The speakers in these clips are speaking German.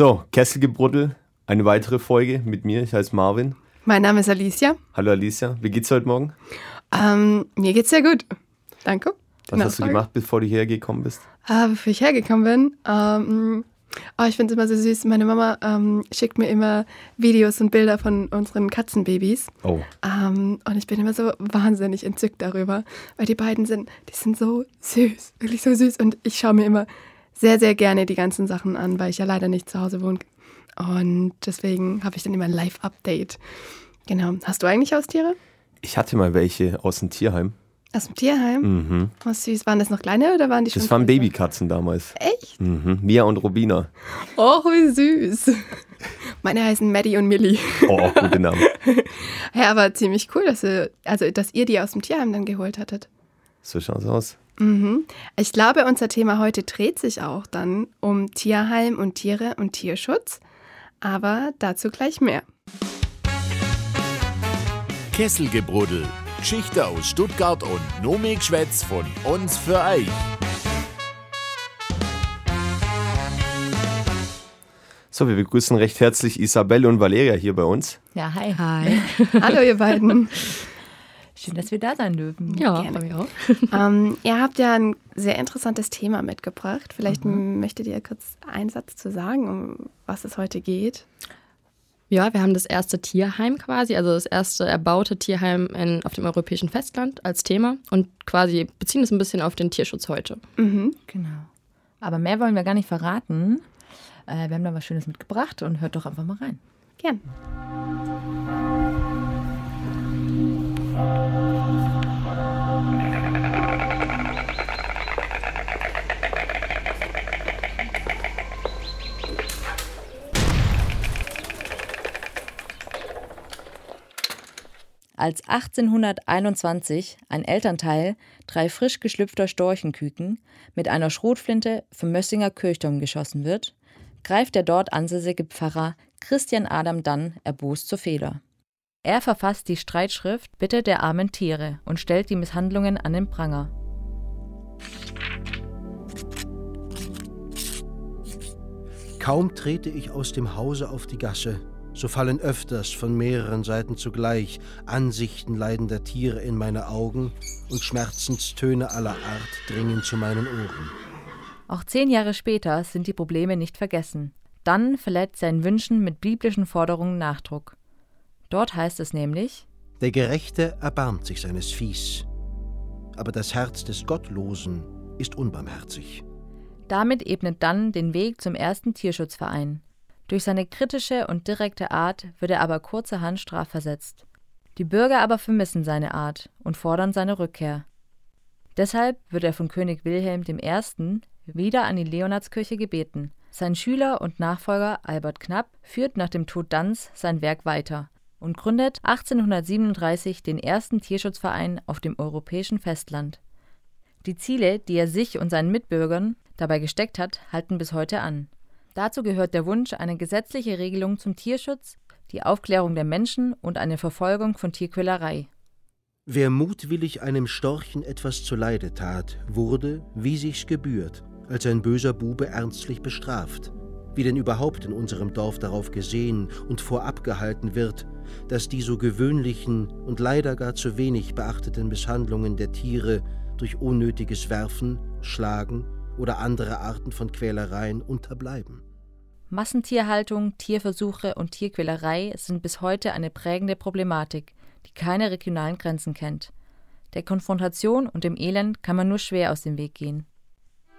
So, Kesselgebruddel, eine weitere Folge mit mir. Ich heiße Marvin. Mein Name ist Alicia. Hallo Alicia, wie geht's heute Morgen? Ähm, mir geht's sehr gut. Danke. Was hast du gemacht, bevor du hergekommen bist? Ah, bevor ich hergekommen bin? Ähm, oh, ich finde es immer so süß. Meine Mama ähm, schickt mir immer Videos und Bilder von unseren Katzenbabys. Oh. Ähm, und ich bin immer so wahnsinnig entzückt darüber, weil die beiden sind, die sind so süß, wirklich so süß. Und ich schaue mir immer sehr, sehr gerne die ganzen Sachen an, weil ich ja leider nicht zu Hause wohne. Und deswegen habe ich dann immer ein Live-Update. Genau. Hast du eigentlich Haustiere? Ich hatte mal welche aus dem Tierheim. Aus dem Tierheim? Mhm. Oh, süß. Waren das noch kleine oder waren die schon? Das waren Babykatzen damals. Echt? Mhm. Mia und Robina. Oh, wie süß. Meine heißen Maddie und Millie. Oh, gute Namen. ja, aber ziemlich cool, dass, ihr, also, dass ihr die aus dem Tierheim dann geholt hattet. So schaut's aus. Mhm. Ich glaube, unser Thema heute dreht sich auch dann um Tierheim und Tiere und Tierschutz. Aber dazu gleich mehr. Kesselgebruddel. Geschichte aus Stuttgart und Nomikschwätz von uns für euch. So, wir begrüßen recht herzlich Isabelle und Valeria hier bei uns. Ja, hi. Hi. Hallo, ihr beiden. Schön, dass wir da sein dürfen. Ja, Gerne. mir auch. ähm, ihr habt ja ein sehr interessantes Thema mitgebracht. Vielleicht mhm. möchtet ihr kurz einen Satz zu sagen, um was es heute geht. Ja, wir haben das erste Tierheim quasi, also das erste erbaute Tierheim in, auf dem europäischen Festland als Thema und quasi beziehen es ein bisschen auf den Tierschutz heute. Mhm. Genau. Aber mehr wollen wir gar nicht verraten. Äh, wir haben da was Schönes mitgebracht und hört doch einfach mal rein. Gern. Als 1821 ein Elternteil drei frisch geschlüpfter Storchenküken mit einer Schrotflinte vom Mössinger Kirchturm geschossen wird, greift der dort ansässige Pfarrer Christian Adam dann erbost zur Feder. Er verfasst die Streitschrift Bitte der armen Tiere und stellt die Misshandlungen an den Pranger. Kaum trete ich aus dem Hause auf die Gasse, so fallen öfters von mehreren Seiten zugleich Ansichten leidender Tiere in meine Augen und Schmerzenstöne aller Art dringen zu meinen Ohren. Auch zehn Jahre später sind die Probleme nicht vergessen. Dann verletzt seinen Wünschen mit biblischen Forderungen Nachdruck. Dort heißt es nämlich: Der Gerechte erbarmt sich seines Viehs, aber das Herz des Gottlosen ist unbarmherzig. Damit ebnet dann den Weg zum ersten Tierschutzverein, durch seine kritische und direkte Art wird er aber kurzerhand strafversetzt. Die Bürger aber vermissen seine Art und fordern seine Rückkehr. Deshalb wird er von König Wilhelm I. wieder an die Leonardskirche gebeten. Sein Schüler und Nachfolger Albert Knapp führt nach dem Tod Danz sein Werk weiter und gründet 1837 den ersten Tierschutzverein auf dem europäischen Festland. Die Ziele, die er sich und seinen Mitbürgern dabei gesteckt hat, halten bis heute an. Dazu gehört der Wunsch, eine gesetzliche Regelung zum Tierschutz, die Aufklärung der Menschen und eine Verfolgung von Tierquälerei. Wer mutwillig einem Storchen etwas zuleide tat, wurde, wie sich's gebührt, als ein böser Bube ernstlich bestraft. Wie denn überhaupt in unserem Dorf darauf gesehen und vorab gehalten wird, dass die so gewöhnlichen und leider gar zu wenig beachteten Misshandlungen der Tiere durch unnötiges Werfen, Schlagen oder andere Arten von Quälereien unterbleiben. Massentierhaltung, Tierversuche und Tierquälerei sind bis heute eine prägende Problematik, die keine regionalen Grenzen kennt. Der Konfrontation und dem Elend kann man nur schwer aus dem Weg gehen.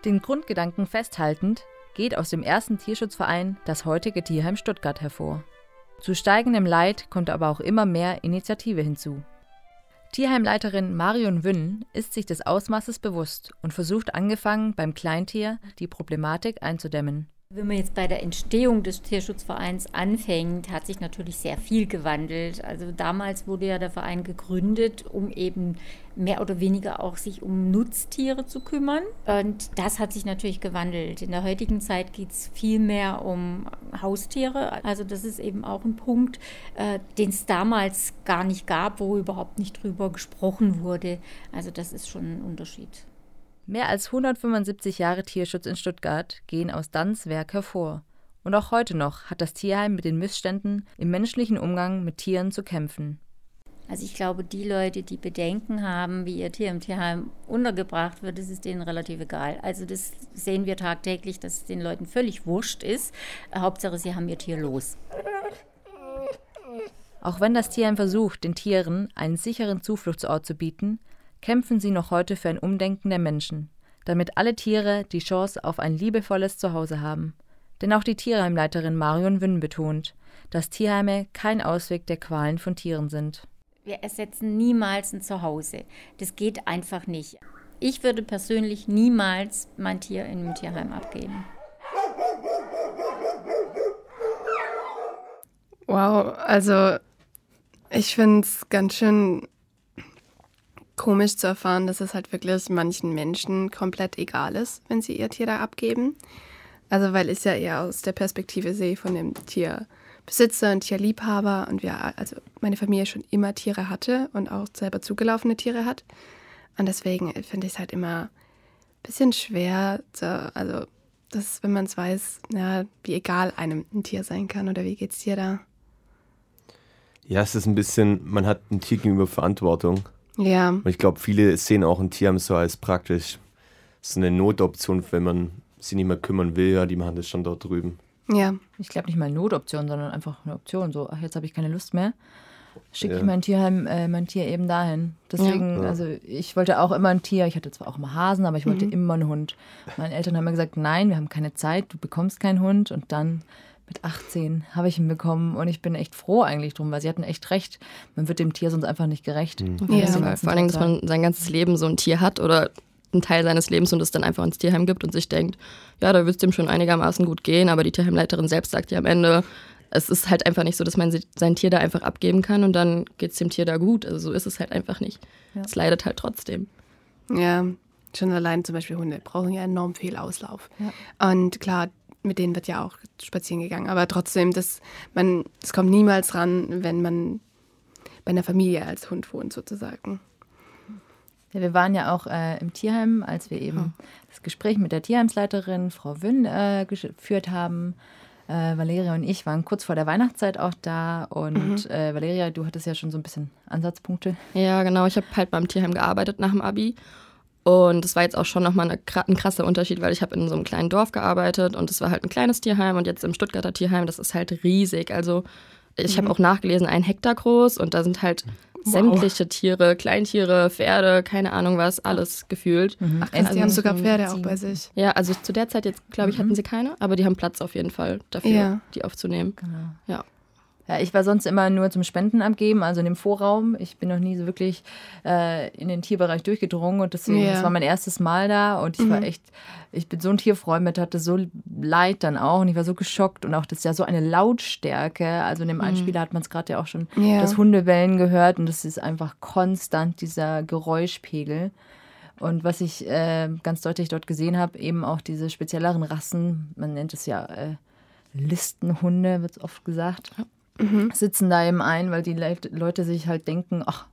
Den Grundgedanken festhaltend geht aus dem ersten Tierschutzverein das heutige Tierheim Stuttgart hervor. Zu steigendem Leid kommt aber auch immer mehr Initiative hinzu. Tierheimleiterin Marion Wünn ist sich des Ausmaßes bewusst und versucht angefangen beim Kleintier die Problematik einzudämmen. Wenn man jetzt bei der Entstehung des Tierschutzvereins anfängt, hat sich natürlich sehr viel gewandelt. Also damals wurde ja der Verein gegründet, um eben mehr oder weniger auch sich um Nutztiere zu kümmern. Und das hat sich natürlich gewandelt. In der heutigen Zeit geht es viel mehr um Haustiere. Also das ist eben auch ein Punkt, äh, den es damals gar nicht gab, wo überhaupt nicht drüber gesprochen wurde. Also das ist schon ein Unterschied. Mehr als 175 Jahre Tierschutz in Stuttgart gehen aus Dans Werk hervor Und auch heute noch hat das Tierheim mit den Missständen im menschlichen Umgang mit Tieren zu kämpfen. Also ich glaube, die Leute, die Bedenken haben, wie ihr Tier im Tierheim untergebracht wird, das ist denen relativ egal. Also das sehen wir tagtäglich, dass es den Leuten völlig wurscht ist. Hauptsache, sie haben ihr Tier los. Auch wenn das Tierheim versucht, den Tieren einen sicheren Zufluchtsort zu bieten, kämpfen sie noch heute für ein Umdenken der Menschen, damit alle Tiere die Chance auf ein liebevolles Zuhause haben. Denn auch die Tierheimleiterin Marion Wünn betont, dass Tierheime kein Ausweg der Qualen von Tieren sind. Wir ersetzen niemals ein Zuhause. Das geht einfach nicht. Ich würde persönlich niemals mein Tier in einem Tierheim abgeben. Wow, also ich finde es ganz schön komisch zu erfahren, dass es halt wirklich manchen Menschen komplett egal ist, wenn sie ihr Tier da abgeben. Also weil ich ja eher aus der Perspektive sehe von dem Tierbesitzer und Tierliebhaber und wir, also meine Familie schon immer Tiere hatte und auch selber zugelaufene Tiere hat. Und deswegen finde ich es halt immer ein bisschen schwer, zu, also dass, wenn man es weiß, ja, wie egal einem ein Tier sein kann oder wie geht's dir da? Ja, es ist ein bisschen, man hat ein Tier gegenüber Verantwortung. Ja. Und ich glaube, viele sehen auch ein Tier so als praktisch so eine Notoption, wenn man sich nicht mehr kümmern will, ja, die machen das schon dort drüben. Ja. Ich glaube nicht mal Notoption, sondern einfach eine Option. So, ach, jetzt habe ich keine Lust mehr. Schicke Ja. ich mein Tierheim, äh, mein Tier eben dahin. Deswegen, Ja. also ich wollte auch immer ein Tier. Ich hatte zwar auch immer Hasen, aber ich wollte immer einen Hund. Meine Eltern haben mir gesagt, nein, wir haben keine Zeit, du bekommst keinen Hund. Und dann mit 18 habe ich ihn bekommen und ich bin echt froh eigentlich drum, weil sie hatten echt recht. Man wird dem Tier sonst einfach nicht gerecht. Auf Ja. Vor allen Dingen, dass man sein ganzes Leben so ein Tier hat oder einen Teil seines Lebens und es dann einfach ins Tierheim gibt und sich denkt, ja, da wird es dem schon einigermaßen gut gehen, aber die Tierheimleiterin selbst sagt ja am Ende, es ist halt einfach nicht so, dass man sein Tier da einfach abgeben kann und dann geht es dem Tier da gut. Also so ist es halt einfach nicht. Ja. Es leidet halt trotzdem. Ja, schon allein zum Beispiel Hunde brauchen ja enorm viel Auslauf. Und klar, mit denen wird ja auch spazieren gegangen. Aber trotzdem, das, man, das kommt niemals ran, wenn man bei einer Familie als Hund wohnt, sozusagen. Ja, wir waren ja auch äh, im Tierheim, als wir eben das Gespräch mit der Tierheimsleiterin Frau Wünn äh, geführt haben. Äh, Valeria und ich waren kurz vor der Weihnachtszeit auch da und äh, Valeria, du hattest ja schon so ein bisschen Ansatzpunkte. Ja, genau. Ich habe halt beim Tierheim gearbeitet nach dem Abi. Und das war jetzt auch schon nochmal eine, ein krasser Unterschied, weil ich habe in so einem kleinen Dorf gearbeitet und es war halt ein kleines Tierheim und jetzt im Stuttgarter Tierheim, das ist halt riesig. Also ich habe auch nachgelesen, ein Hektar groß und da sind halt sämtliche Tiere, Kleintiere, Pferde, keine Ahnung was, alles gefühlt. Ach, krass, die haben sogar Pferde auch bei sich. Ja, also zu der Zeit jetzt, glaube ich, hatten sie keine, aber die haben Platz auf jeden Fall dafür, Ja. die aufzunehmen. Ja. Ja, ich war sonst immer nur zum Spenden abgeben, also in dem Vorraum. Ich bin noch nie so wirklich äh, in den Tierbereich durchgedrungen und deswegen, Ja. das war mein erstes Mal da und ich war echt, ich bin so ein Tierfreund, hatte so leid dann auch und ich war so geschockt und auch das ist ja so eine Lautstärke. Also in dem Einspieler hat man es gerade ja auch schon Ja. das Hundebellen gehört und das ist einfach konstant dieser Geräuschpegel. Und was ich äh, ganz deutlich dort gesehen habe, eben auch diese spezielleren Rassen, man nennt es ja äh, Listenhunde, wird es oft gesagt, sitzen da eben ein, weil die Le Leute sich halt denken, ach,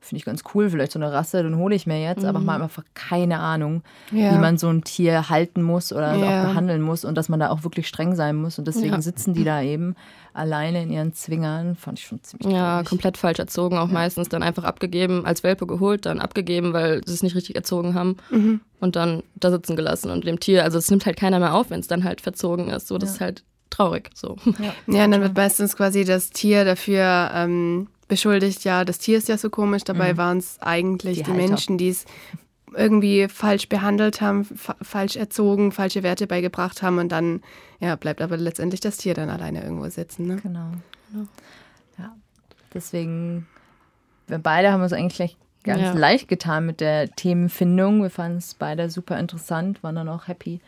finde ich ganz cool, vielleicht so eine Rasse, dann hole ich mir jetzt, aber man hat einfach keine Ahnung, Ja. wie man so ein Tier halten muss oder Ja. auch behandeln muss und dass man da auch wirklich streng sein muss. Und deswegen Ja. sitzen die da eben alleine in ihren Zwingern, fand ich schon ziemlich Ja, traurig. komplett falsch erzogen, auch meistens dann einfach abgegeben, als Welpe geholt, dann abgegeben, weil sie es nicht richtig erzogen haben und dann da sitzen gelassen und dem Tier, also es nimmt halt keiner mehr auf, wenn es dann halt verzogen ist, so das ist halt traurig, so. Ja, und dann wird meistens quasi das Tier dafür ähm, beschuldigt, ja, das Tier ist ja so komisch, dabei waren es eigentlich Die die. Menschen, die es irgendwie falsch behandelt haben, fa falsch erzogen, falsche Werte beigebracht haben und dann ja, bleibt aber letztendlich das Tier dann alleine irgendwo sitzen. Ne? Genau. Ja. Deswegen, wir beide haben uns eigentlich gleich ganz Ja. leicht getan mit der Themenfindung. Wir fanden es beide super interessant, waren dann auch happy,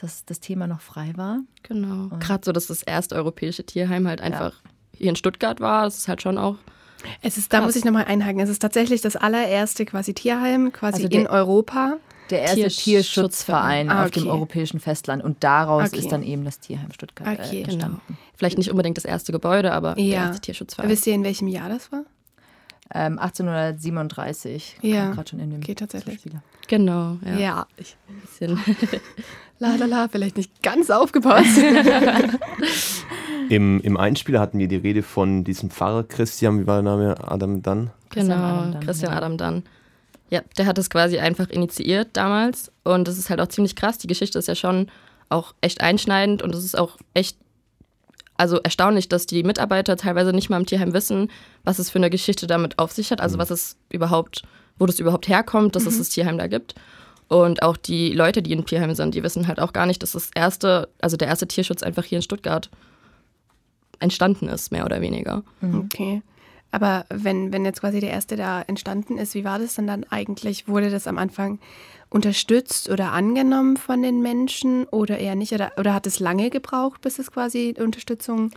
dass das Thema noch frei war. Genau. Gerade so, dass das erste europäische Tierheim halt einfach hier in Stuttgart war, das ist halt schon auch Es ist, da Krass. muss ich nochmal einhaken, es ist tatsächlich das allererste quasi Tierheim quasi Also der- in Europa. Der erste Tierschutzverein. Tierschutzverein Ah, auf dem okay. europäischen Festland und daraus Okay. ist dann eben das Tierheim Stuttgart Okay, äh, genau. entstanden. vielleicht nicht unbedingt das erste Gebäude, aber der Ja. erste Tierschutzverein. Wisst ihr, in welchem Jahr das war? Ähm, 1837. Ja, gerade schon in dem geht tatsächlich. Spieler. Genau, ja. Ja. Ich, ein bisschen. La la la, vielleicht nicht ganz aufgepasst. Im, Im Einspieler hatten wir die Rede von diesem Pfarrer Christian, wie war der Name? Adam Dann? Genau, Christian Adam Dunn, Christian ja. Adam Dunn. Ja, der hat es quasi einfach initiiert damals und das ist halt auch ziemlich krass. Die Geschichte ist ja schon auch echt einschneidend und es ist auch echt, also erstaunlich, dass die Mitarbeiter teilweise nicht mal im Tierheim wissen, was es für eine Geschichte damit auf sich hat, also was es überhaupt, wo das überhaupt herkommt, dass es das Tierheim da gibt. Und auch die Leute, die im Tierheim sind, die wissen halt auch gar nicht, dass das erste, also der erste Tierschutz einfach hier in Stuttgart entstanden ist, mehr oder weniger. Okay. Aber wenn, wenn jetzt quasi der erste da entstanden ist, wie war das dann dann eigentlich? Wurde das am Anfang unterstützt oder angenommen von den Menschen oder eher nicht? Oder, oder hat es lange gebraucht, bis es quasi Unterstützung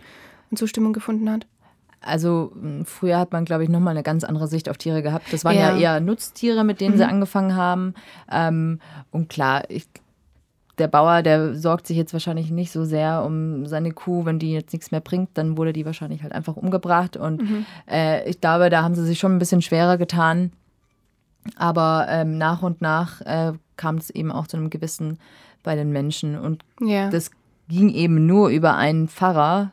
und Zustimmung gefunden hat? Also früher hat man, glaube ich, nochmal eine ganz andere Sicht auf Tiere gehabt. Das waren ja, Ja. eher Nutztiere, mit denen sie angefangen haben. Ähm, und klar, ich, der Bauer, der sorgt sich jetzt wahrscheinlich nicht so sehr um seine Kuh. Wenn die jetzt nichts mehr bringt, dann wurde die wahrscheinlich halt einfach umgebracht. Und äh, ich glaube, da haben sie sich schon ein bisschen schwerer getan. Aber ähm, nach und nach äh, kam es eben auch zu einem Gewissen bei den Menschen. Und Ja. das ging eben nur über einen Pfarrer,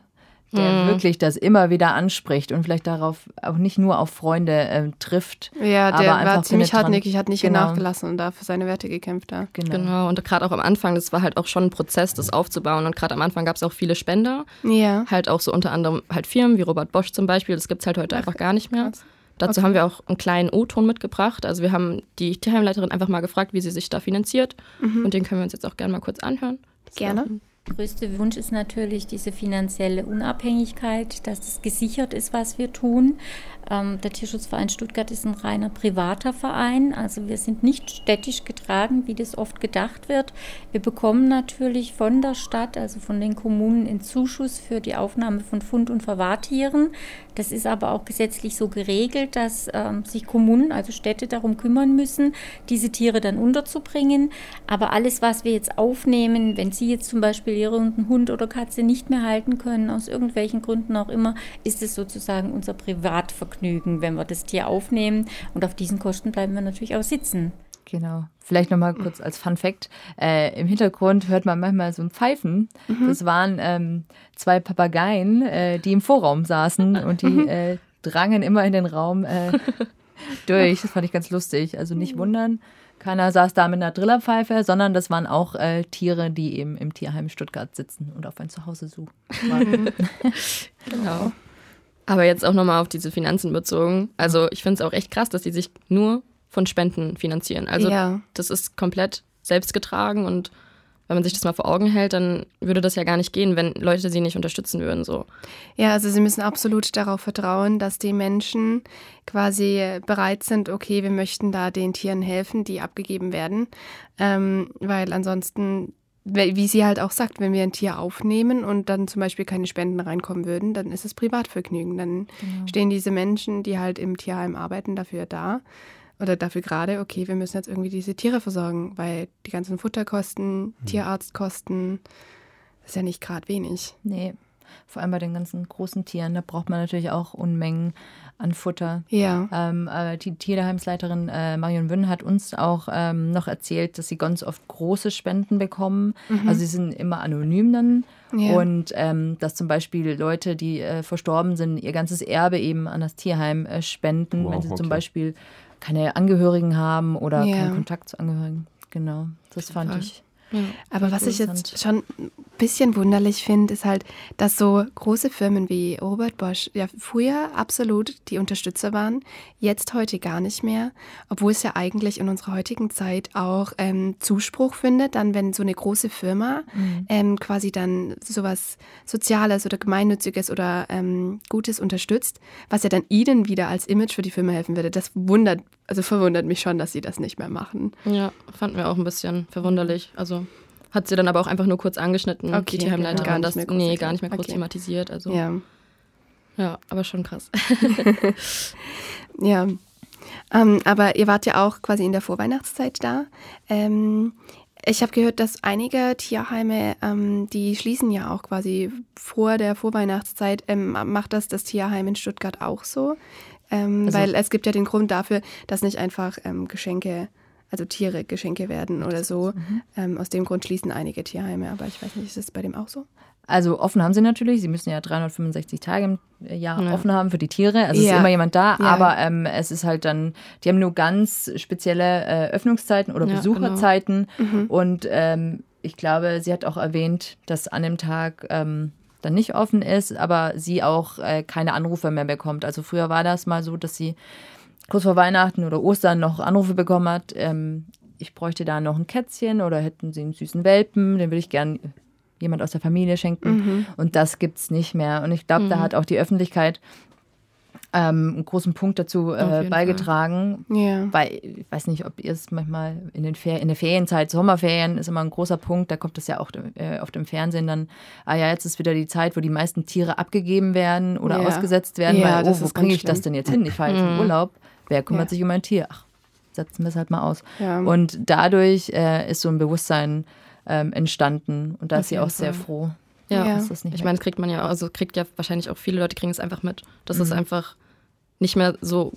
der wirklich das immer wieder anspricht und vielleicht darauf auch nicht nur auf Freunde ähm, trifft. ja, der war ziemlich hartnäckig, hat nicht Genau. nachgelassen und da für seine Werte gekämpft. Da. Genau. Genau, und gerade auch am Anfang, das war halt auch schon ein Prozess, das aufzubauen. Und gerade am Anfang gab es auch viele Spender, Ja. halt auch so unter anderem halt Firmen wie Robert Bosch zum Beispiel. Das gibt es halt heute einfach gar nicht mehr. krass. Dazu Okay. haben wir auch einen kleinen O-Ton mitgebracht. Also wir haben die Tierheimleiterin einfach mal gefragt, wie sie sich da finanziert. Und den können wir uns jetzt auch gerne mal kurz anhören. Das Gerne. Größte Wunsch ist natürlich diese finanzielle Unabhängigkeit, dass es gesichert ist, was wir tun. Ähm, der Tierschutzverein Stuttgart ist ein reiner privater Verein, also wir sind nicht städtisch getragen, wie das oft gedacht wird. Wir bekommen natürlich von der Stadt, also von den Kommunen, einen Zuschuss für die Aufnahme von Fund- und Verwahrtieren. Das ist aber auch gesetzlich so geregelt, dass ähm, sich Kommunen, also Städte, darum kümmern müssen, diese Tiere dann unterzubringen. Aber alles, was wir jetzt aufnehmen, wenn Sie jetzt zum Beispiel Ihren Hund oder Katze nicht mehr halten können, aus irgendwelchen Gründen auch immer, ist es sozusagen unser Privatvergnügen, wenn wir das Tier aufnehmen. Und auf diesen Kosten bleiben wir natürlich auch sitzen. Genau. Vielleicht nochmal kurz als Fun Fact. Äh, Im Hintergrund hört man manchmal so ein Pfeifen. Das waren ähm, zwei Papageien, äh, die im Vorraum saßen und die äh, drangen immer in den Raum äh, durch. Das fand ich ganz lustig. Also nicht wundern. Keiner saß da mit einer Drillerpfeife, sondern das waren auch äh, Tiere, die eben im Tierheim Stuttgart sitzen und auf ein Zuhause suchen. Genau. Aber jetzt auch nochmal auf diese Finanzen bezogen. Also ich finde es auch echt krass, dass die sich nur von Spenden finanzieren. Also Ja. das ist komplett selbstgetragen und wenn man sich das mal vor Augen hält, dann würde das ja gar nicht gehen, wenn Leute sie nicht unterstützen würden. So. Ja, also sie müssen absolut darauf vertrauen, dass die Menschen quasi bereit sind, okay, wir möchten da den Tieren helfen, die abgegeben werden. Ähm, weil ansonsten, wie sie halt auch sagt, wenn wir ein Tier aufnehmen und dann zum Beispiel keine Spenden reinkommen würden, dann ist es Privatvergnügen. Dann stehen diese Menschen, die halt im Tierheim arbeiten, dafür da. Oder dafür gerade, okay, wir müssen jetzt irgendwie diese Tiere versorgen, weil die ganzen Futterkosten, Tierarztkosten, das ist ja nicht gerade wenig. Nee, vor allem bei den ganzen großen Tieren, da braucht man natürlich auch Unmengen an Futter. Ja. Ähm, aber die Tierheimsleiterin äh, Marion Wünn hat uns auch ähm, noch erzählt, dass sie ganz oft große Spenden bekommen. Also sie sind immer anonym dann. Ja. Und ähm, dass zum Beispiel Leute, die äh, verstorben sind, ihr ganzes Erbe eben an das Tierheim äh, spenden, Wow, wenn sie zum okay. Beispiel keine Angehörigen haben oder Ja. keinen Kontakt zu Angehörigen. Genau, das fand Fall. ich. Aber was ich jetzt schon bisschen wunderlich finde, ist halt, dass so große Firmen wie Robert Bosch ja früher absolut die Unterstützer waren, jetzt heute gar nicht mehr, obwohl es ja eigentlich in unserer heutigen Zeit auch ähm, Zuspruch findet, dann wenn so eine große Firma ähm, quasi dann sowas Soziales oder Gemeinnütziges oder ähm, Gutes unterstützt, was ja dann ihnen wieder als Image für die Firma helfen würde. Das wundert, also verwundert mich schon, dass sie das nicht mehr machen. Ja, fanden wir auch ein bisschen verwunderlich. Also hat sie dann aber auch einfach nur kurz angeschnitten, Okay, die Tierheimleiterin. genau. Gar nicht das, mehr groß nee, gar nicht mehr groß Okay. thematisiert. Also Ja. ja, aber schon krass. Ja. Ähm, aber ihr wart ja auch quasi in der Vorweihnachtszeit da. Ähm, ich habe gehört, dass einige Tierheime, ähm, die schließen ja auch quasi vor der Vorweihnachtszeit. Ähm, macht das das Tierheim in Stuttgart auch so? Ähm, Also- weil es gibt ja den Grund dafür, dass nicht einfach ähm, Geschenke, also Tiere Geschenke werden oder so. Mhm. Ähm, aus dem Grund schließen einige Tierheime, aber ich weiß nicht, ist das bei dem auch so? Also offen haben sie natürlich. Sie müssen ja 365 Tage im Jahr Ja. offen haben für die Tiere. Also es Ja. ist immer jemand da. Ja. Aber ähm, es ist halt dann, die haben nur ganz spezielle äh, Öffnungszeiten oder Ja, Besucherzeiten. Mhm. Und ähm, ich glaube, sie hat auch erwähnt, dass an dem Tag ähm, dann nicht offen ist, aber sie auch äh, keine Anrufe mehr bekommt. Also früher war das mal so, dass sie kurz vor Weihnachten oder Ostern noch Anrufe bekommen hat. Ähm, ich bräuchte da noch ein Kätzchen oder hätten sie einen süßen Welpen, den würde ich gern jemand aus der Familie schenken. Mhm. Und das gibt es nicht mehr. Und ich glaube, da hat auch die Öffentlichkeit ähm, einen großen Punkt dazu äh, beigetragen. Ja. Weil, ich weiß nicht, ob ihr es manchmal in, den Fer in der Ferienzeit, Sommerferien ist immer ein großer Punkt, da kommt das ja auch äh, auf dem Fernsehen dann, ah ja, jetzt ist wieder die Zeit, wo die meisten Tiere abgegeben werden oder Ja. ausgesetzt werden, Ja, weil, das oh, wo bringe ich das schlimm. denn jetzt hin? Ich fahre jetzt in Urlaub. Wer kümmert Ja. sich um ein Tier? Ach, setzen wir es halt mal aus. Ja. Und dadurch äh, ist so ein Bewusstsein ähm, entstanden und da ist sie auch sehr froh. Ja, Ja. dass das nicht ich meine, das kriegt man ja, also kriegt ja wahrscheinlich auch viele Leute kriegen es einfach mit. Das Mhm. ist einfach nicht mehr so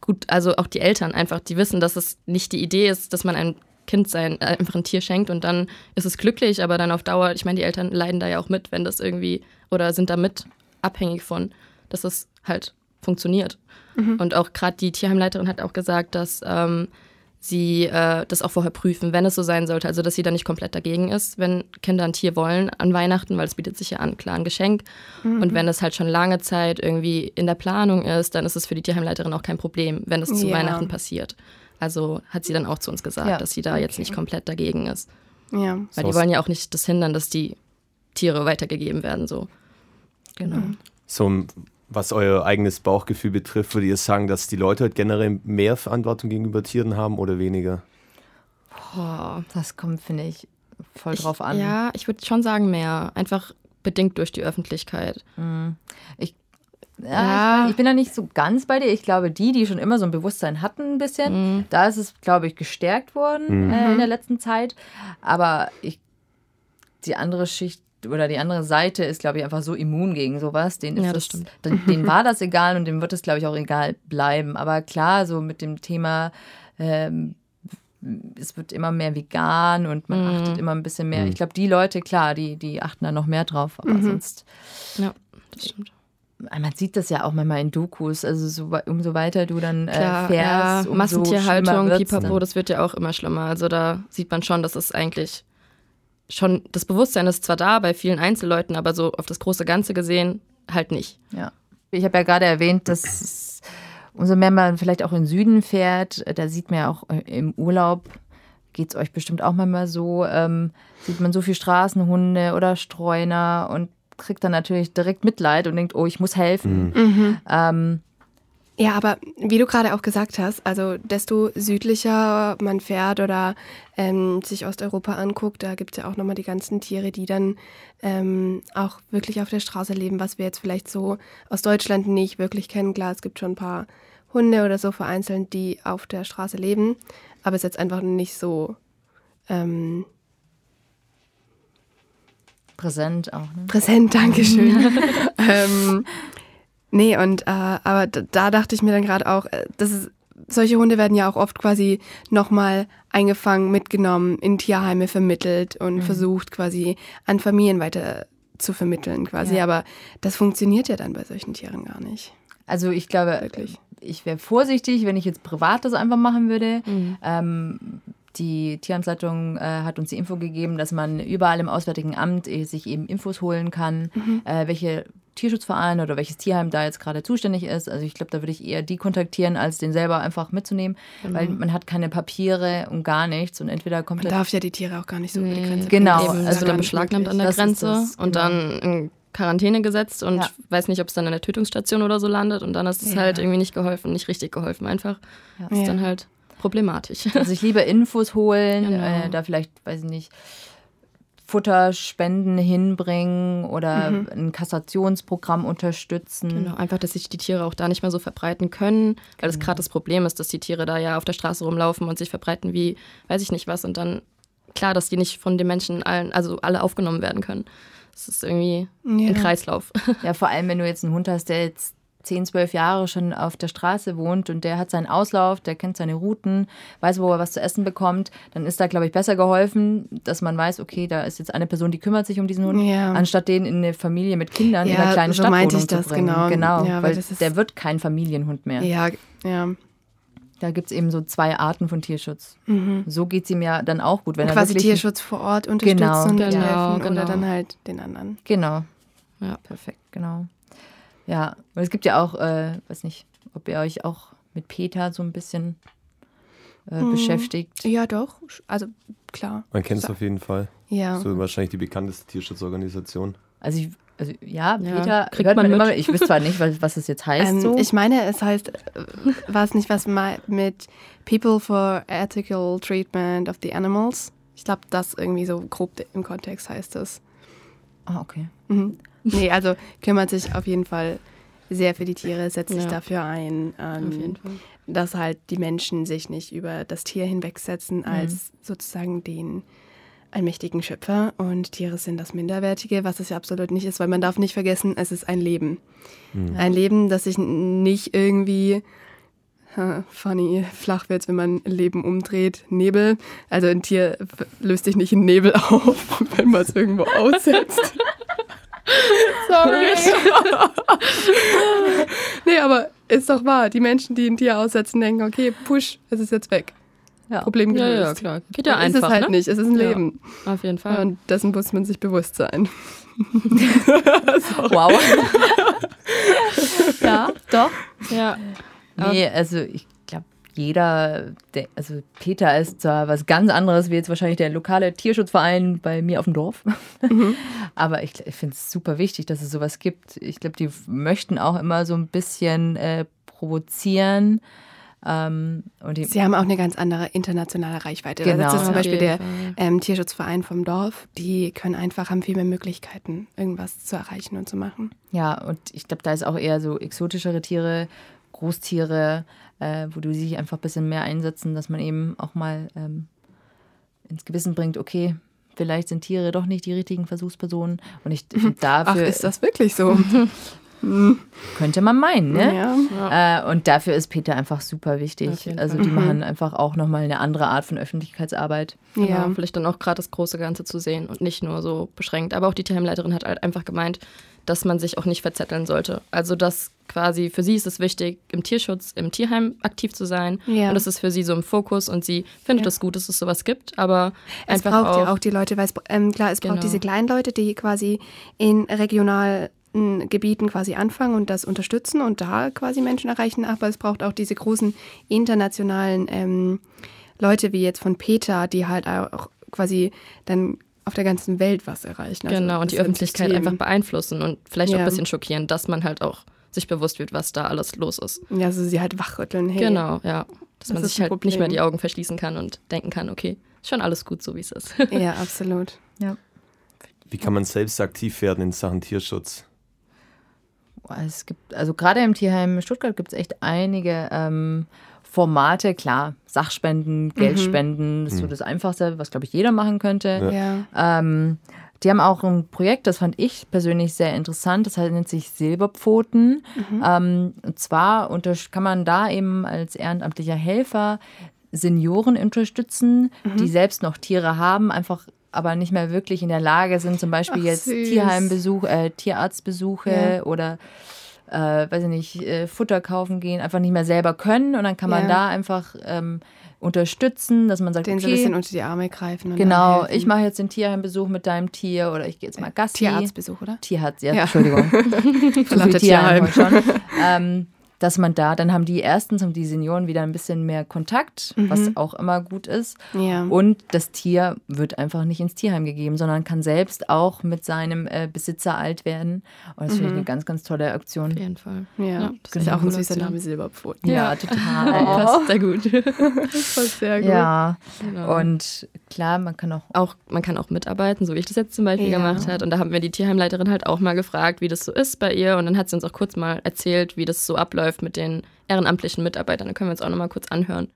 gut, also auch die Eltern einfach, die wissen, dass es nicht die Idee ist, dass man einem Kind sein, äh, einfach ein Tier schenkt und dann ist es glücklich, aber dann auf Dauer, ich meine, die Eltern leiden da ja auch mit, wenn das irgendwie oder sind damit abhängig von, dass es halt funktioniert. Und auch gerade die Tierheimleiterin hat auch gesagt, dass ähm, sie äh, das auch vorher prüfen, wenn es so sein sollte. Also, dass sie da nicht komplett dagegen ist, wenn Kinder ein Tier wollen an Weihnachten, weil es bietet sich ja an, klar, ein Geschenk. Und wenn es halt schon lange Zeit irgendwie in der Planung ist, dann ist es für die Tierheimleiterin auch kein Problem, wenn es zu Ja. Weihnachten passiert. Also hat sie dann auch zu uns gesagt, Ja, dass sie da jetzt nicht komplett dagegen ist. Ja. Weil So die wollen ja auch nicht das hindern, dass die Tiere weitergegeben werden. So. Genau. So, was euer eigenes Bauchgefühl betrifft, würdet ihr sagen, dass die Leute heute generell mehr Verantwortung gegenüber Tieren haben oder weniger? Boah. Das kommt, finde ich, voll drauf an. Ja, ich würde schon sagen mehr. Einfach bedingt durch die Öffentlichkeit. Ja, Ja. Ich, ich bin da nicht so ganz bei dir. Ich glaube, die, die schon immer so ein Bewusstsein hatten, ein bisschen, Mhm. da ist es, glaube ich, gestärkt worden äh, in der letzten Zeit. Aber ich, die andere Schicht oder die andere Seite ist, glaube ich, einfach so immun gegen sowas. Denen, ist Ja, das den- denen war das egal und dem wird es, glaube ich, auch egal bleiben. Aber klar, so mit dem Thema. Ähm, es wird immer mehr vegan und man Mhm. achtet immer ein bisschen mehr. Ich glaube, die Leute, klar, die, die achten da noch mehr drauf. Aber Mhm. sonst Ja, das stimmt. man sieht das ja auch manchmal in Dokus, also so, umso weiter du dann äh, fährst, ja, umso Massentierhaltung, Pipapo, das wird ja auch immer schlimmer. Also da sieht man schon, dass es eigentlich schon, das Bewusstsein ist zwar da bei vielen Einzelleuten, aber so auf das große Ganze gesehen halt nicht. Ja. Ich habe ja gerade erwähnt, dass umso mehr man vielleicht auch in den Süden fährt, äh, da sieht man ja auch äh, im Urlaub, geht es euch bestimmt auch manchmal so, ähm, sieht man so viel Straßenhunde oder Streuner und kriegt dann natürlich direkt Mitleid und denkt, oh, ich muss helfen. Ähm, Ja, aber wie du gerade auch gesagt hast, also desto südlicher man fährt oder ähm, sich Osteuropa anguckt, da gibt es ja auch nochmal die ganzen Tiere, die dann ähm, auch wirklich auf der Straße leben, was wir jetzt vielleicht so aus Deutschland nicht wirklich kennen. Klar, es gibt schon ein paar Hunde oder so vereinzelt, die auf der Straße leben, aber es ist jetzt einfach nicht so ähm, präsent auch. Ne? Präsent, Dankeschön. ähm, nee, und äh, aber da dachte ich mir dann gerade auch, äh, das ist, solche Hunde werden ja auch oft quasi nochmal eingefangen, mitgenommen, in Tierheime vermittelt und versucht quasi an Familien weiter zu vermitteln quasi. Ja. Aber das funktioniert ja dann bei solchen Tieren gar nicht. Also ich glaube, Wirklich. ich wäre vorsichtig, wenn ich jetzt privat das einfach machen würde. Ähm, die Tieramtsleitung äh, hat uns die Info gegeben, dass man überall im Auswärtigen Amt äh, sich eben Infos holen kann, äh, welche Tierschutzverein oder welches Tierheim da jetzt gerade zuständig ist. Also ich glaube, da würde ich eher die kontaktieren, als den selber einfach mitzunehmen, weil man hat keine Papiere und gar nichts und entweder kommt Man darf ja die Tiere auch gar nicht so über die Grenze Genau, bringen. Eben, also dann beschlagnahmt an der Das Grenze das, und genau. dann in Quarantäne gesetzt und Ja. weiß nicht, ob es dann in der Tötungsstation oder so landet und dann ist es Ja. halt irgendwie nicht geholfen, nicht richtig geholfen einfach. Ja. Ist Ja. dann halt problematisch. Also ich lieber Infos holen, Genau. äh, da vielleicht, weiß ich nicht, Futterspenden hinbringen oder ein Kastrationsprogramm unterstützen. Genau, einfach, dass sich die Tiere auch da nicht mehr so verbreiten können, weil das gerade das Problem ist, dass die Tiere da ja auf der Straße rumlaufen und sich verbreiten wie, weiß ich nicht was, und dann klar, dass die nicht von den Menschen allen, also alle aufgenommen werden können. Das ist irgendwie Ja. ein Kreislauf. Ja, vor allem, wenn du jetzt einen Hund hast, der jetzt 10, 12 Jahre schon auf der Straße wohnt und der hat seinen Auslauf, der kennt seine Routen, weiß, wo er was zu essen bekommt, dann ist da, glaube ich, besser geholfen, dass man weiß, okay, da ist jetzt eine Person, die kümmert sich um diesen Hund, Ja. anstatt den in eine Familie mit Kindern in Ja, einer kleinen so Stadtwohnung meinte ich das, zu bringen. genau. genau Ja, weil weil das ist- der wird kein Familienhund mehr. Ja, ja. Da gibt es eben so zwei Arten von Tierschutz. Mhm. So geht es ihm ja dann auch gut, wenn er Quasi Tierschutz vor Ort unterstützen Genau. und Genau, helfen genau. oder dann halt den anderen. Genau. Ja. Perfekt, genau. Ja, und es gibt ja auch, äh, weiß nicht, ob ihr euch auch mit Peter so ein bisschen äh, Mhm. beschäftigt. Ja, doch. Also klar. Man kennt es So. auf jeden Fall. Ja. So wahrscheinlich die bekannteste Tierschutzorganisation. Also, ich, also ja, Ja, Peter kriegt hört man, man immer. Ich wüsste zwar nicht, was, was es jetzt heißt. Ähm, so. Ich meine, es heißt, äh, war es nicht was mit People for Ethical Treatment of the Animals? Ich glaube, das irgendwie so grob im Kontext heißt es. ah, okay. Mhm. Nee, also kümmert sich auf jeden Fall sehr für die Tiere, setzt sich Ja. dafür ein, ähm, dass halt die Menschen sich nicht über das Tier hinwegsetzen als sozusagen den allmächtigen Schöpfer und Tiere sind das Minderwertige, was es ja absolut nicht ist, weil man darf nicht vergessen, es ist ein Leben. Ein Leben, das sich nicht irgendwie funny flach wird, wenn man Leben umdreht. Nebel, also ein Tier löst sich nicht in Nebel auf, wenn man es irgendwo aussetzt. Sorry. nee, aber ist doch wahr. Die Menschen, die ein Tier aussetzen, denken, okay, push, es ist jetzt weg. Ja. Problem Ja, gelöst. ja, klar. Geht ja ist einfach, es halt ne? nicht, es ist ein Ja. Leben. Auf jeden Fall. Und dessen muss man sich bewusst sein. Wow. ja, doch. ja. Nee, also ich jeder, der, also Peter ist zwar was ganz anderes wie jetzt wahrscheinlich der lokale Tierschutzverein bei mir auf dem Dorf. Aber ich, ich finde es super wichtig, dass es sowas gibt. Ich glaube, die möchten auch immer so ein bisschen äh, provozieren. Ähm, Sie haben auch eine ganz andere internationale Reichweite. Genau. Das ist zum Beispiel der ähm, Tierschutzverein vom Dorf. Die können einfach, haben viel mehr Möglichkeiten, irgendwas zu erreichen und zu machen. ja, und ich glaube, da ist auch eher so exotischere Tiere, Großtiere, äh, wo du sich einfach ein bisschen mehr einsetzen, dass man eben auch mal ähm, ins Gewissen bringt, okay, vielleicht sind Tiere doch nicht die richtigen Versuchspersonen. Und ich finde Ach, dafür ist das wirklich so? könnte man meinen, ne? ja. Äh, und dafür ist Peter einfach super wichtig. Also die machen einfach auch nochmal eine andere Art von Öffentlichkeitsarbeit. Genau, ja. vielleicht dann auch gerade das große Ganze zu sehen und nicht nur so beschränkt. Aber auch die Tierheimleiterin hat halt einfach gemeint, dass man sich auch nicht verzetteln sollte. Also dass quasi für sie ist es wichtig, im Tierschutz, im Tierheim aktiv zu sein. Ja. Und das ist für sie so im Fokus und sie findet Ja. es gut, dass es sowas gibt. Aber Es einfach braucht auch, ja auch die Leute, weil es, ähm, klar, es Genau. braucht diese kleinen Leute, die quasi in regionalen Gebieten quasi anfangen und das unterstützen und da quasi Menschen erreichen. Aber es braucht auch diese großen internationalen ähm, Leute wie jetzt von Peter, die halt auch quasi dann auf der ganzen Welt was erreichen. Also genau, und die ein Öffentlichkeit System. einfach beeinflussen und vielleicht auch Ja. ein bisschen schockieren, dass man halt auch sich bewusst wird, was da alles los ist. Ja, also sie halt wachrütteln. Hey, Genau, ja. Dass Das man sich halt nicht mehr Problem. die Augen verschließen kann und denken kann, okay, ist schon alles gut, so wie es ist. Ja, absolut. Wie kann man selbst aktiv werden in Sachen Tierschutz? Es gibt, also gerade im Tierheim Stuttgart gibt es echt einige ähm, Formate, klar, Sachspenden, Geldspenden, ist so das Einfachste, was, glaube ich, jeder machen könnte. Ja. Ähm, die haben auch ein Projekt, das fand ich persönlich sehr interessant, das heißt, nennt sich Silberpfoten. Ähm, und zwar unter, kann man da eben als ehrenamtlicher Helfer Senioren unterstützen, die selbst noch Tiere haben, einfach aber nicht mehr wirklich in der Lage sind, zum Beispiel Ach, jetzt. Tierheimbesuch, äh, Tierarztbesuche Ja. oder äh, weiß ich nicht, äh, Futter kaufen gehen, einfach nicht mehr selber können und dann kann man Ja. da einfach ähm, unterstützen, dass man sagt, Den so ein okay, bisschen unter die Arme greifen. Und Genau, ich mache jetzt den Tierheimbesuch mit deinem Tier oder ich gehe jetzt mal Gassi. Tierarztbesuch, oder? Tierarzt, ja, Ja. Entschuldigung. Lauter viel Tierheim schon. ähm, dass man da, dann haben die erstens und die Senioren wieder ein bisschen mehr Kontakt, was auch immer gut ist. Ja. Und das Tier wird einfach nicht ins Tierheim gegeben, sondern kann selbst auch mit seinem äh, Besitzer alt werden. Und das finde ich eine ganz, ganz tolle Aktion. Auf jeden Fall. Ja, Ja, das das ist ja auch ein süßer Name. Silberpfoten. Ja, total. Passt sehr gut. Das war sehr gut. Ja, Genau. und klar, man kann auch auch, man kann auch mitarbeiten, so wie ich das jetzt zum Beispiel Ja. gemacht habe. Und da haben wir die Tierheimleiterin halt auch mal gefragt, wie das so ist bei ihr. Und dann hat sie uns auch kurz mal erzählt, wie das so abläuft mit den ehrenamtlichen Mitarbeitern. Da können wir uns auch noch mal kurz anhören.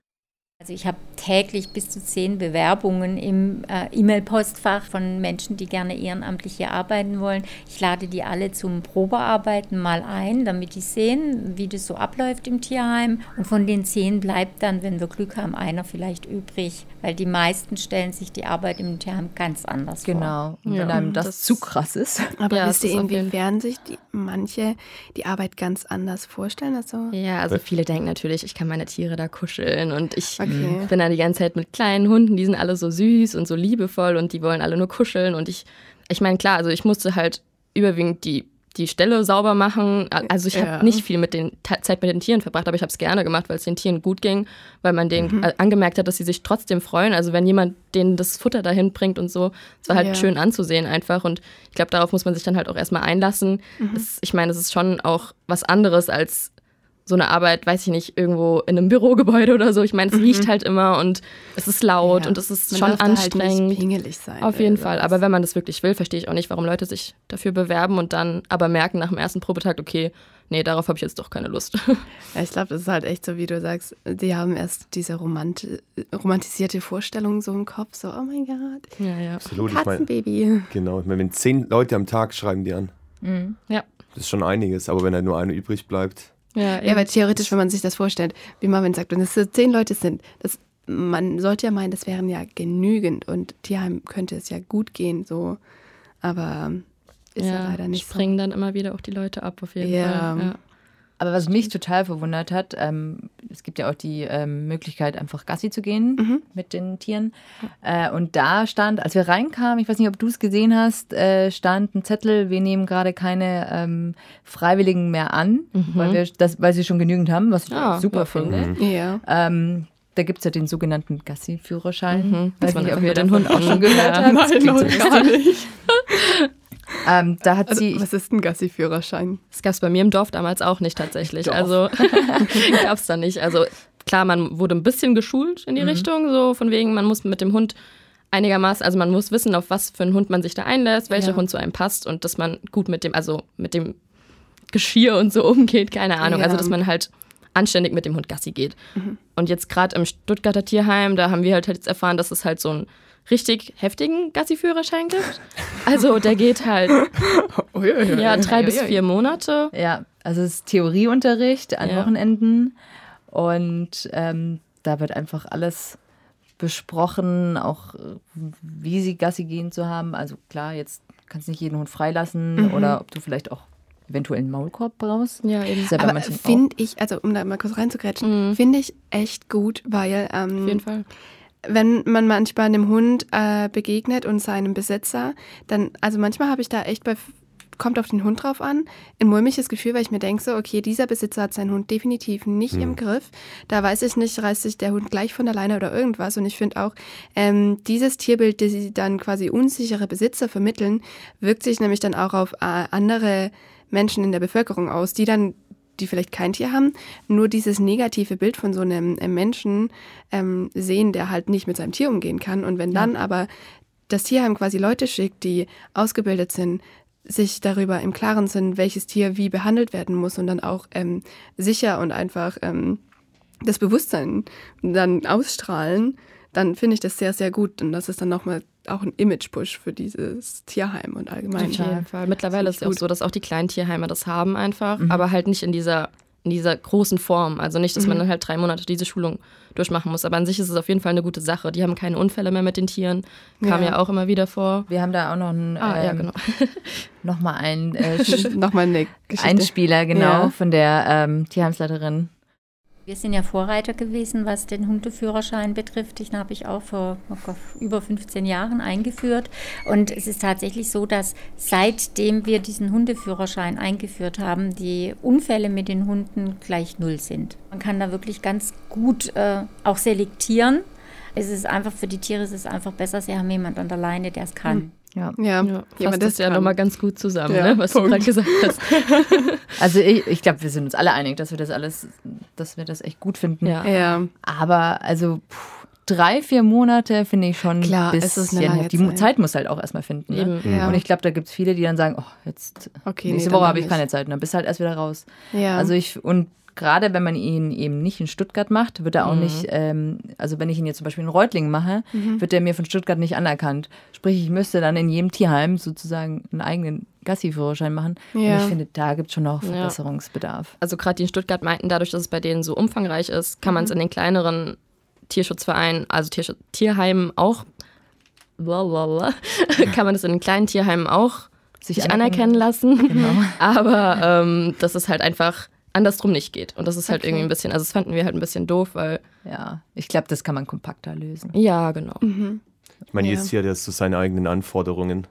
Also ich habe täglich bis zu zehn Bewerbungen im äh, E-Mail-Postfach von Menschen, die gerne ehrenamtlich hier arbeiten wollen. Ich lade die alle zum Probearbeiten mal ein, damit die sehen, wie das so abläuft im Tierheim. Und von den zehn bleibt dann, wenn wir Glück haben, einer vielleicht übrig, weil die meisten stellen sich die Arbeit im Tierheim ganz anders genau. vor. Genau, wenn einem das, das, zu krass ist. Aber ja, wisst ihr, inwiefern sich die, manche die Arbeit ganz anders vorstellen? Also ja, also viele denken natürlich, ich kann meine Tiere da kuscheln und ich Okay. Bin dann die ganze Zeit mit kleinen Hunden, die sind alle so süß und so liebevoll und die wollen alle nur kuscheln. Und ich, ich meine, klar, also ich musste halt überwiegend die, die Stelle sauber machen. Also ich ja. habe nicht viel mit den Zeit mit den Tieren verbracht, aber ich habe es gerne gemacht, weil es den Tieren gut ging, weil man denen mhm. angemerkt hat, dass sie sich trotzdem freuen. Also wenn jemand denen das Futter dahin bringt und so, es war halt ja. schön anzusehen einfach. Und ich glaube, darauf muss man sich dann halt auch erstmal einlassen. Mhm. Das, ich meine, es ist schon auch was anderes als so eine Arbeit, weiß ich nicht, irgendwo in einem Bürogebäude oder so. Ich meine, es mhm. riecht halt immer und es ist laut ja, und es ist schon anstrengend. Halt pingelig sein Auf jeden Fall. Aber wenn man das wirklich will, verstehe ich auch nicht, warum Leute sich dafür bewerben und dann aber merken nach dem ersten Probetag, okay, nee, darauf habe ich jetzt doch keine Lust. Ja, ich glaube, das ist halt echt so, wie du sagst, die haben erst diese romanti romantisierte Vorstellung so im Kopf, so, oh mein Gott, ja, ja. Absolut. Katzenbaby. Ich mein, genau, ich meine, wenn zehn Leute am Tag schreiben die an, mhm. ja. das ist schon einiges, aber wenn halt nur eine übrig bleibt, ja, ja, weil theoretisch, wenn man sich das vorstellt, wie Marvin sagt, wenn es so zehn Leute sind, das, man sollte ja meinen, das wären ja genügend und Tierheim könnte es ja gut gehen, so. Aber ist ja, ja leider nicht springen so. dann immer wieder auch die Leute ab, auf jeden ja. Fall. Ja. Aber was mich total verwundert hat, ähm, es gibt ja auch die ähm, Möglichkeit, einfach Gassi zu gehen mhm. mit den Tieren. Äh, und da stand, als wir reinkamen, ich weiß nicht, ob du es gesehen hast, äh, stand ein Zettel, wir nehmen gerade keine ähm, Freiwilligen mehr an, mhm. weil, wir das, weil sie schon genügend haben, was ich ah, super ja, finde. Mhm. Ja. Ähm, da gibt es ja den sogenannten Gassi-Führerschein. Mhm. Weiß nicht, ob ihr den Hund auch schon gehört habt. Nein, das gar nicht. Ähm, da hat also, sie. Was ist ein Gassi-Führerschein? Das gab es bei mir im Dorf damals auch nicht tatsächlich. Dorf. Also gab es da nicht. Also klar, man wurde ein bisschen geschult in die mhm. Richtung, so von wegen, man muss mit dem Hund einigermaßen, also man muss wissen, auf was für einen Hund man sich da einlässt, welcher ja. Hund zu einem passt und dass man gut mit dem, also mit dem Geschirr und so umgeht, keine Ahnung. Ja. Also dass man halt anständig mit dem Hund Gassi geht. Mhm. Und jetzt gerade im Stuttgarter Tierheim, da haben wir halt jetzt erfahren, dass es halt so ein richtig heftigen Gassi-Führerschein gibt. Also der geht halt ja, drei bis vier Monate. Ja, also es ist Theorieunterricht an ja. Wochenenden und ähm, da wird einfach alles besprochen, auch wie sie Gassi gehen zu haben. Also klar, jetzt kannst du nicht jeden Hund freilassen mhm. oder ob du vielleicht auch eventuell einen Maulkorb brauchst. Ja, eben. Ja Aber finde ich, also um da mal kurz reinzugrätschen, mhm. finde ich echt gut, weil ähm, Auf jeden Fall wenn man manchmal einem Hund äh, begegnet und seinem Besitzer, dann, also manchmal habe ich da echt bei, kommt auf den Hund drauf an, ein mulmiges Gefühl, weil ich mir denke so, okay, dieser Besitzer hat seinen Hund definitiv nicht hm. im Griff. Da weiß ich nicht, reißt sich der Hund gleich von alleine oder irgendwas. Und ich finde auch, ähm, dieses Tierbild, das sie dann quasi unsichere Besitzer vermitteln, wirkt sich nämlich dann auch auf äh, andere Menschen in der Bevölkerung aus, die dann die vielleicht kein Tier haben, nur dieses negative Bild von so einem äh, Menschen ähm, sehen, der halt nicht mit seinem Tier umgehen kann. Und wenn ja. dann aber das Tierheim quasi Leute schickt, die ausgebildet sind, sich darüber im Klaren sind, welches Tier wie behandelt werden muss und dann auch ähm, sicher und einfach ähm, das Bewusstsein dann ausstrahlen, dann finde ich das sehr, sehr gut. Und das ist dann nochmal auch ein Image-Push für dieses Tierheim und allgemein. Jeden Fall. Mittlerweile ist es auch so, dass auch die kleinen Tierheime das haben einfach, mhm. aber halt nicht in dieser, in dieser großen Form. Also nicht, dass mhm. man dann halt drei Monate diese Schulung durchmachen muss. Aber an sich ist es auf jeden Fall eine gute Sache. Die haben keine Unfälle mehr mit den Tieren. Kam ja, ja auch immer wieder vor. Wir haben da auch noch einen, ah, ähm, ja, genau. nochmal einen äh, nochmal eine Geschichte. Einspieler, genau, ja. von der ähm, Tierheimsleiterin wir sind ja Vorreiter gewesen, was den Hundeführerschein betrifft. Den habe ich auch vor oh über 15 Jahren eingeführt. Und es ist tatsächlich so, dass seitdem wir diesen Hundeführerschein eingeführt haben, die Unfälle mit den Hunden gleich null sind. Man kann da wirklich ganz gut äh, auch selektieren. Es ist einfach für die Tiere, es ist einfach besser, sie haben jemanden an der Leine, der es kann. Hm. Ja, ja. ja fasst das ja nochmal ganz gut zusammen, ja, ne, was Punkt. du gerade gesagt hast. also ich, ich glaube, wir sind uns alle einig, dass wir das alles, dass wir das echt gut finden. Ja. ja. Aber also pff, drei, vier Monate finde ich schon Klar, ein bisschen. Ist eine die Zeit. Zeit muss halt auch erstmal finden. Ne? Ja. Und ich glaube, da gibt es viele, die dann sagen, oh, jetzt okay, nächste nee, Woche habe ich keine Zeit und dann bist du halt erst wieder raus. Ja. Also ich, und gerade wenn man ihn eben nicht in Stuttgart macht, wird er auch Mhm. nicht, ähm, also wenn ich ihn jetzt zum Beispiel in Reutlingen mache, wird er mir von Stuttgart nicht anerkannt. Sprich, ich müsste dann in jedem Tierheim sozusagen einen eigenen Gassi-Führerschein machen. Und Ja. ich finde, da gibt es schon noch Ja. Verbesserungsbedarf. Also gerade die in Stuttgart meinten, dadurch, dass es bei denen so umfangreich ist, kann man es in den kleineren Tierschutzvereinen, also Tierschutz, Tierheimen auch, blablabla, kann man das in den kleinen Tierheimen auch Sich anerkennen anerkennen lassen. Genau. Aber ähm, dass es halt einfach andersrum nicht geht. Und das ist halt Okay. irgendwie ein bisschen, also das fanden wir halt ein bisschen doof, weil, Ja, ich glaube, das kann man kompakter lösen. ja, genau. Mhm. Ich meine, Ja. jedes Tier hat ja so seine eigenen Anforderungen.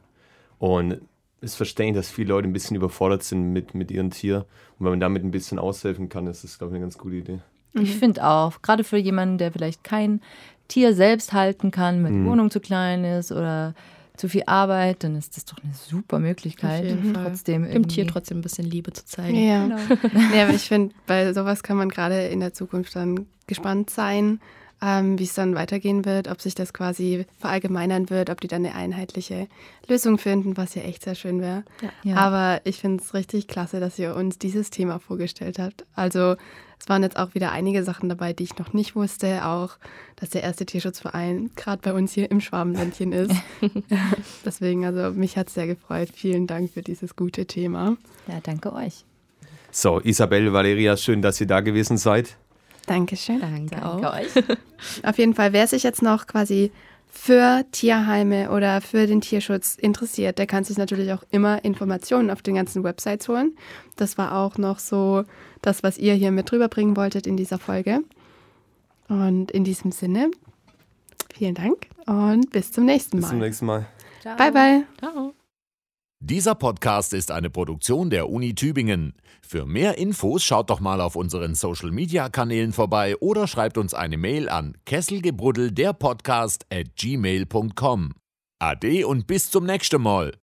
Und es verstehen, dass viele Leute ein bisschen überfordert sind mit, mit ihrem Tier. Und wenn man damit ein bisschen aushelfen kann, ist das, glaube ich, eine ganz gute Idee. Ich finde auch, gerade für jemanden, der vielleicht kein Tier selbst halten kann, wenn die Mhm. Wohnung zu klein ist oder zu viel Arbeit, dann ist das doch eine super Möglichkeit, trotzdem Dem Tier trotzdem ein bisschen Liebe zu zeigen. Ja. Genau. ja, aber ich finde, bei sowas kann man gerade in der Zukunft dann gespannt sein, ähm, wie es dann weitergehen wird, ob sich das quasi verallgemeinern wird, ob die dann eine einheitliche Lösung finden, was ja echt sehr schön wäre. Ja. Aber ich finde es richtig klasse, dass ihr uns dieses Thema vorgestellt habt. Also es waren jetzt auch wieder einige Sachen dabei, die ich noch nicht wusste. Auch, dass der erste Tierschutzverein gerade bei uns hier im Schwabenländchen ist. Deswegen, also mich hat es sehr gefreut. Vielen Dank für dieses gute Thema. ja, danke euch. So, Isabel, Valeria, schön, dass ihr da gewesen seid. Dankeschön. Danke, Danke auch. euch. Auf jeden Fall, wer sich jetzt noch quasi für Tierheime oder für den Tierschutz interessiert, der kann sich natürlich auch immer Informationen auf den ganzen Websites holen. Das war auch noch so das, was ihr hier mit rüberbringen wolltet in dieser Folge. Und in diesem Sinne, vielen Dank und bis zum nächsten Bis zum Mal. nächsten Mal. Bye, bye. Ciao. Dieser Podcast ist eine Produktion der Uni Tübingen. Für mehr Infos schaut doch mal auf unseren Social Media Kanälen vorbei oder schreibt uns eine Mail an kesselgebruddel der Podcast at gmail.com. Ade und bis zum nächsten Mal.